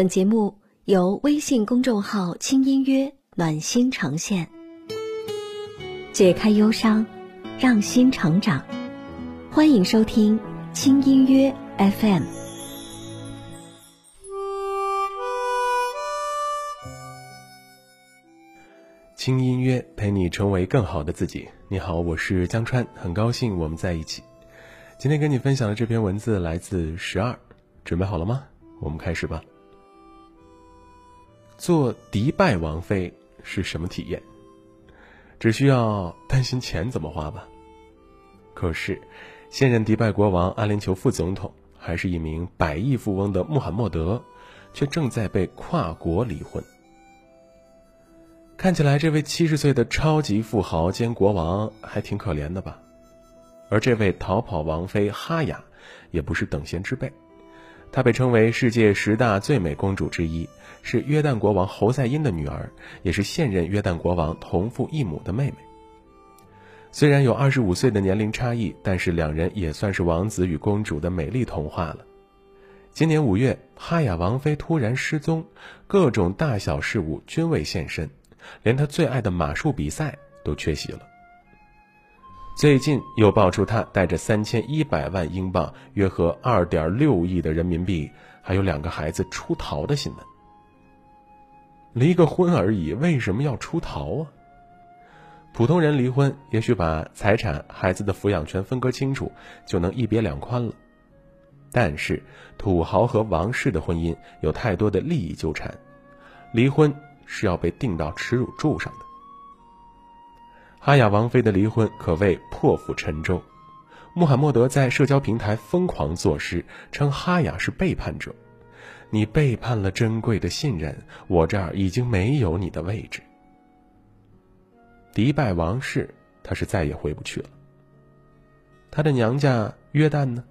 本节目由微信公众号“轻音乐暖心呈现，解开忧伤，让心成长。欢迎收听轻音乐 FM。轻音乐陪你成为更好的自己。你好，我是江川，很高兴我们在一起。今天跟你分享的这篇文字来自十二，准备好了吗？我们开始吧。做迪拜王妃是什么体验？只需要担心钱怎么花吧。可是，现任迪拜国王阿联酋副总统，还是一名百亿富翁的穆罕默德，却正在被跨国离婚。看起来，这位七十岁的超级富豪兼国王还挺可怜的吧？而这位逃跑王妃哈雅，也不是等闲之辈。她被称为世界十大最美公主之一，是约旦国王侯赛因的女儿，也是现任约旦国王同父异母的妹妹。虽然有二十五岁的年龄差异，但是两人也算是王子与公主的美丽童话了。今年五月，哈雅王妃突然失踪，各种大小事务均未现身，连她最爱的马术比赛都缺席了。最近又爆出他带着三千一百万英镑（约合二点六亿的人民币），还有两个孩子出逃的新闻。离个婚而已，为什么要出逃啊？普通人离婚，也许把财产、孩子的抚养权分割清楚，就能一别两宽了。但是土豪和王室的婚姻有太多的利益纠缠，离婚是要被钉到耻辱柱上的。哈雅王妃的离婚可谓破釜沉舟，穆罕默德在社交平台疯狂作诗，称哈雅是背叛者。你背叛了珍贵的信任，我这儿已经没有你的位置。迪拜王室，他是再也回不去了。他的娘家约旦呢？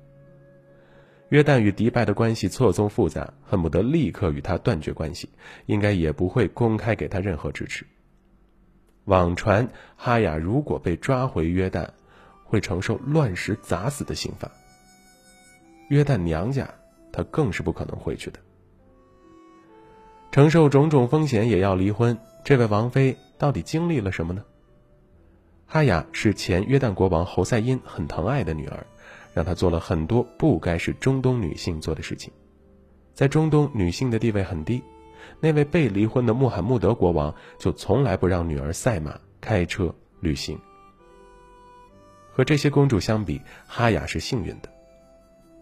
约旦与迪拜的关系错综复杂，恨不得立刻与他断绝关系，应该也不会公开给他任何支持。网传哈雅如果被抓回约旦，会承受乱石砸死的刑罚。约旦娘家，她更是不可能回去的。承受种种风险也要离婚，这位王妃到底经历了什么呢？哈雅是前约旦国王侯赛因很疼爱的女儿，让她做了很多不该是中东女性做的事情，在中东女性的地位很低。那位被离婚的穆罕默德国王就从来不让女儿赛马、开车、旅行。和这些公主相比，哈雅是幸运的，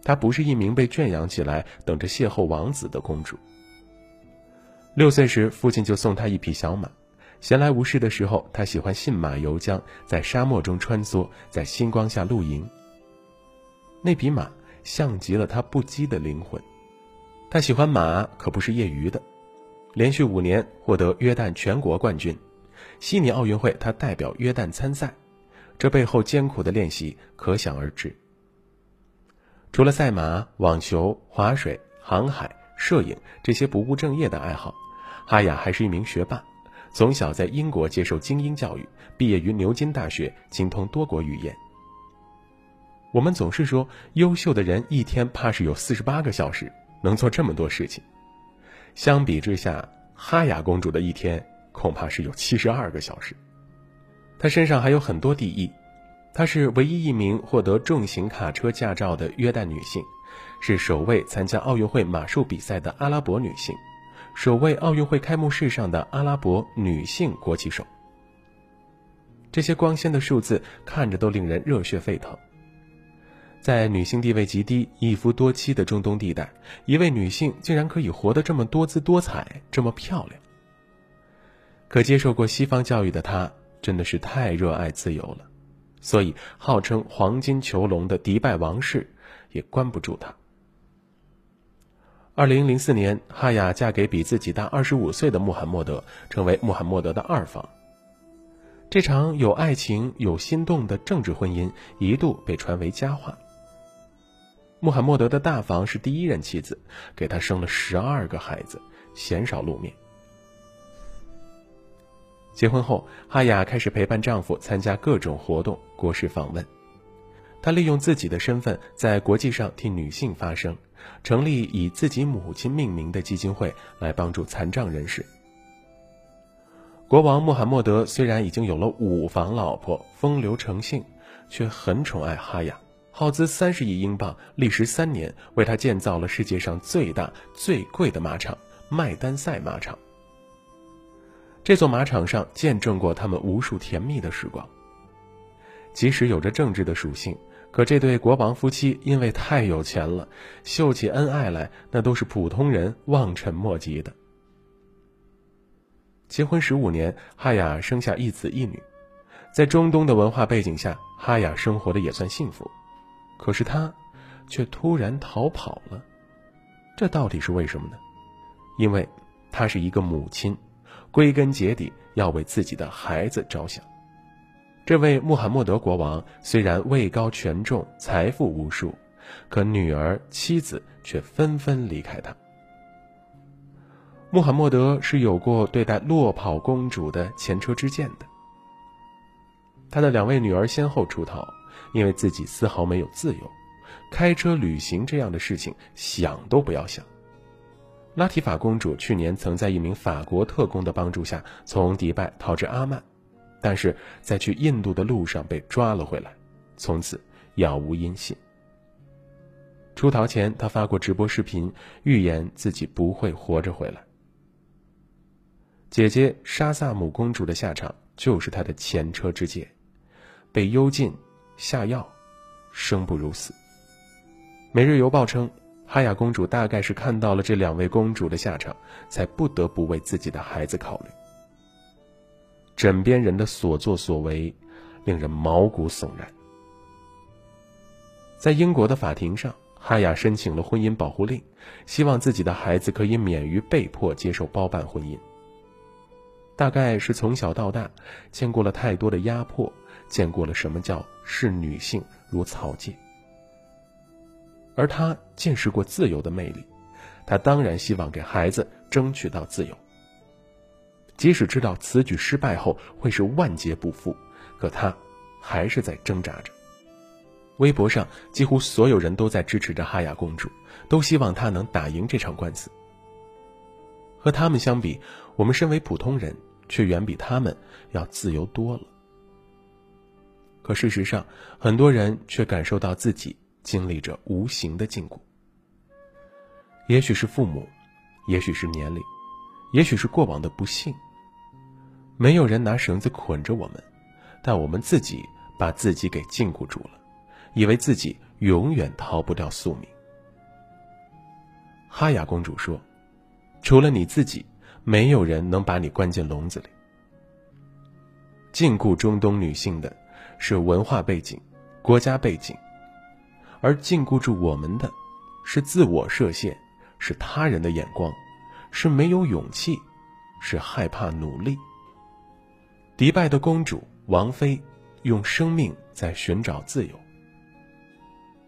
她不是一名被圈养起来等着邂逅王子的公主。六岁时，父亲就送她一匹小马，闲来无事的时候，她喜欢信马由缰，在沙漠中穿梭，在星光下露营。那匹马像极了她不羁的灵魂。她喜欢马，可不是业余的。连续五年获得约旦全国冠军，悉尼奥运会他代表约旦参赛，这背后艰苦的练习可想而知。除了赛马、网球、划水、航海、摄影这些不务正业的爱好，哈雅还是一名学霸，从小在英国接受精英教育，毕业于牛津大学，精通多国语言。我们总是说，优秀的人一天怕是有四十八个小时，能做这么多事情。相比之下，哈雅公主的一天恐怕是有七十二个小时。她身上还有很多第一，她是唯一一名获得重型卡车驾照的约旦女性，是首位参加奥运会马术比赛的阿拉伯女性，首位奥运会开幕式上的阿拉伯女性国旗手。这些光鲜的数字看着都令人热血沸腾。在女性地位极低、一夫多妻的中东地带，一位女性竟然可以活得这么多姿多彩、这么漂亮。可接受过西方教育的她，真的是太热爱自由了，所以号称“黄金囚笼”的迪拜王室也关不住她。二零零四年，哈雅嫁给比自己大二十五岁的穆罕默德，成为穆罕默德的二房。这场有爱情、有心动的政治婚姻，一度被传为佳话。穆罕默德的大房是第一任妻子，给他生了十二个孩子，鲜少露面。结婚后，哈雅开始陪伴丈夫参加各种活动、国事访问。他利用自己的身份在国际上替女性发声，成立以自己母亲命名的基金会来帮助残障人士。国王穆罕默德虽然已经有了五房老婆，风流成性，却很宠爱哈雅，耗资三十亿英镑，历时三年，为他建造了世界上最大、最贵的马场——麦丹赛马场。这座马场上见证过他们无数甜蜜的时光。即使有着政治的属性，可这对国王夫妻因为太有钱了，秀起恩爱来那都是普通人望尘莫及的。结婚十五年，哈雅生下一子一女，在中东的文化背景下，哈雅生活的也算幸福。可是他，却突然逃跑了，这到底是为什么呢？因为他是一个母亲，归根结底要为自己的孩子着想。这位穆罕默德国王虽然位高权重、财富无数，可女儿、妻子却纷纷离开他。穆罕默德是有过对待落跑公主的前车之鉴的。他的两位女儿先后出逃，因为自己丝毫没有自由，开车旅行这样的事情想都不要想。拉提法公主去年曾在一名法国特工的帮助下从迪拜逃至阿曼，但是在去印度的路上被抓了回来，从此杳无音信。出逃前，她发过直播视频，预言自己不会活着回来。姐姐沙萨姆公主的下场就是她的前车之鉴，被幽禁、下药，生不如死。每日邮报称，哈雅公主大概是看到了这两位公主的下场，才不得不为自己的孩子考虑。枕边人的所作所为，令人毛骨悚然。在英国的法庭上，哈雅申请了婚姻保护令，希望自己的孩子可以免于被迫接受包办婚姻。大概是从小到大见过了太多的压迫，见过了什么叫视女性如草芥，而他见识过自由的魅力，他当然希望给孩子争取到自由。即使知道此举失败后会是万劫不复，可他还是在挣扎着。微博上几乎所有人都在支持着哈雅公主，都希望她能打赢这场官司。和他们相比，我们身为普通人。却远比他们要自由多了。可事实上，很多人却感受到自己经历着无形的禁锢。也许是父母，也许是年龄，也许是过往的不幸。没有人拿绳子捆着我们，但我们自己把自己给禁锢住了，以为自己永远逃不掉宿命。哈雅公主说：“除了你自己。”没有人能把你关进笼子里。禁锢中东女性的，是文化背景、国家背景；而禁锢住我们的，是自我设限，是他人的眼光，是没有勇气，是害怕努力。迪拜的公主王妃，用生命在寻找自由，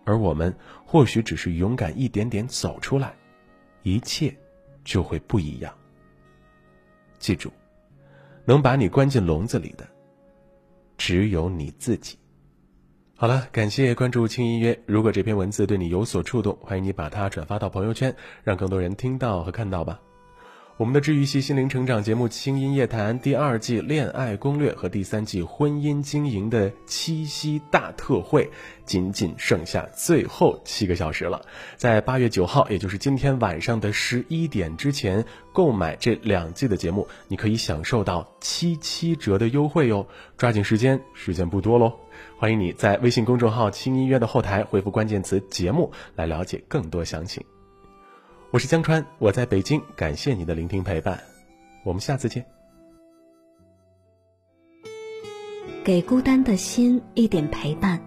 而我们或许只是勇敢一点点走出来，一切就会不一样。记住，能把你关进笼子里的，只有你自己。好了，感谢关注轻音乐。如果这篇文字对你有所触动，欢迎你把它转发到朋友圈，让更多人听到和看到吧。我们的治愈系心灵成长节目《轻音夜谈》第二季恋爱攻略和第三季婚姻经营的七夕大特惠，仅仅剩下最后七个小时了。在八月九号，也就是今天晚上的十一点之前购买这两季的节目，你可以享受到七七折的优惠哟！抓紧时间，时间不多喽。欢迎你在微信公众号“轻音乐”的后台回复关键词“节目”来了解更多详情。我是江川，我在北京，感谢你的聆听陪伴，我们下次见。给孤单的心一点陪伴，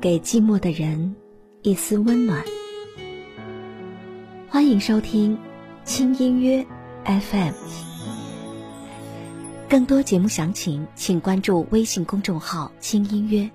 给寂寞的人一丝温暖。欢迎收听轻音乐 FM，更多节目详情请关注微信公众号“轻音乐”。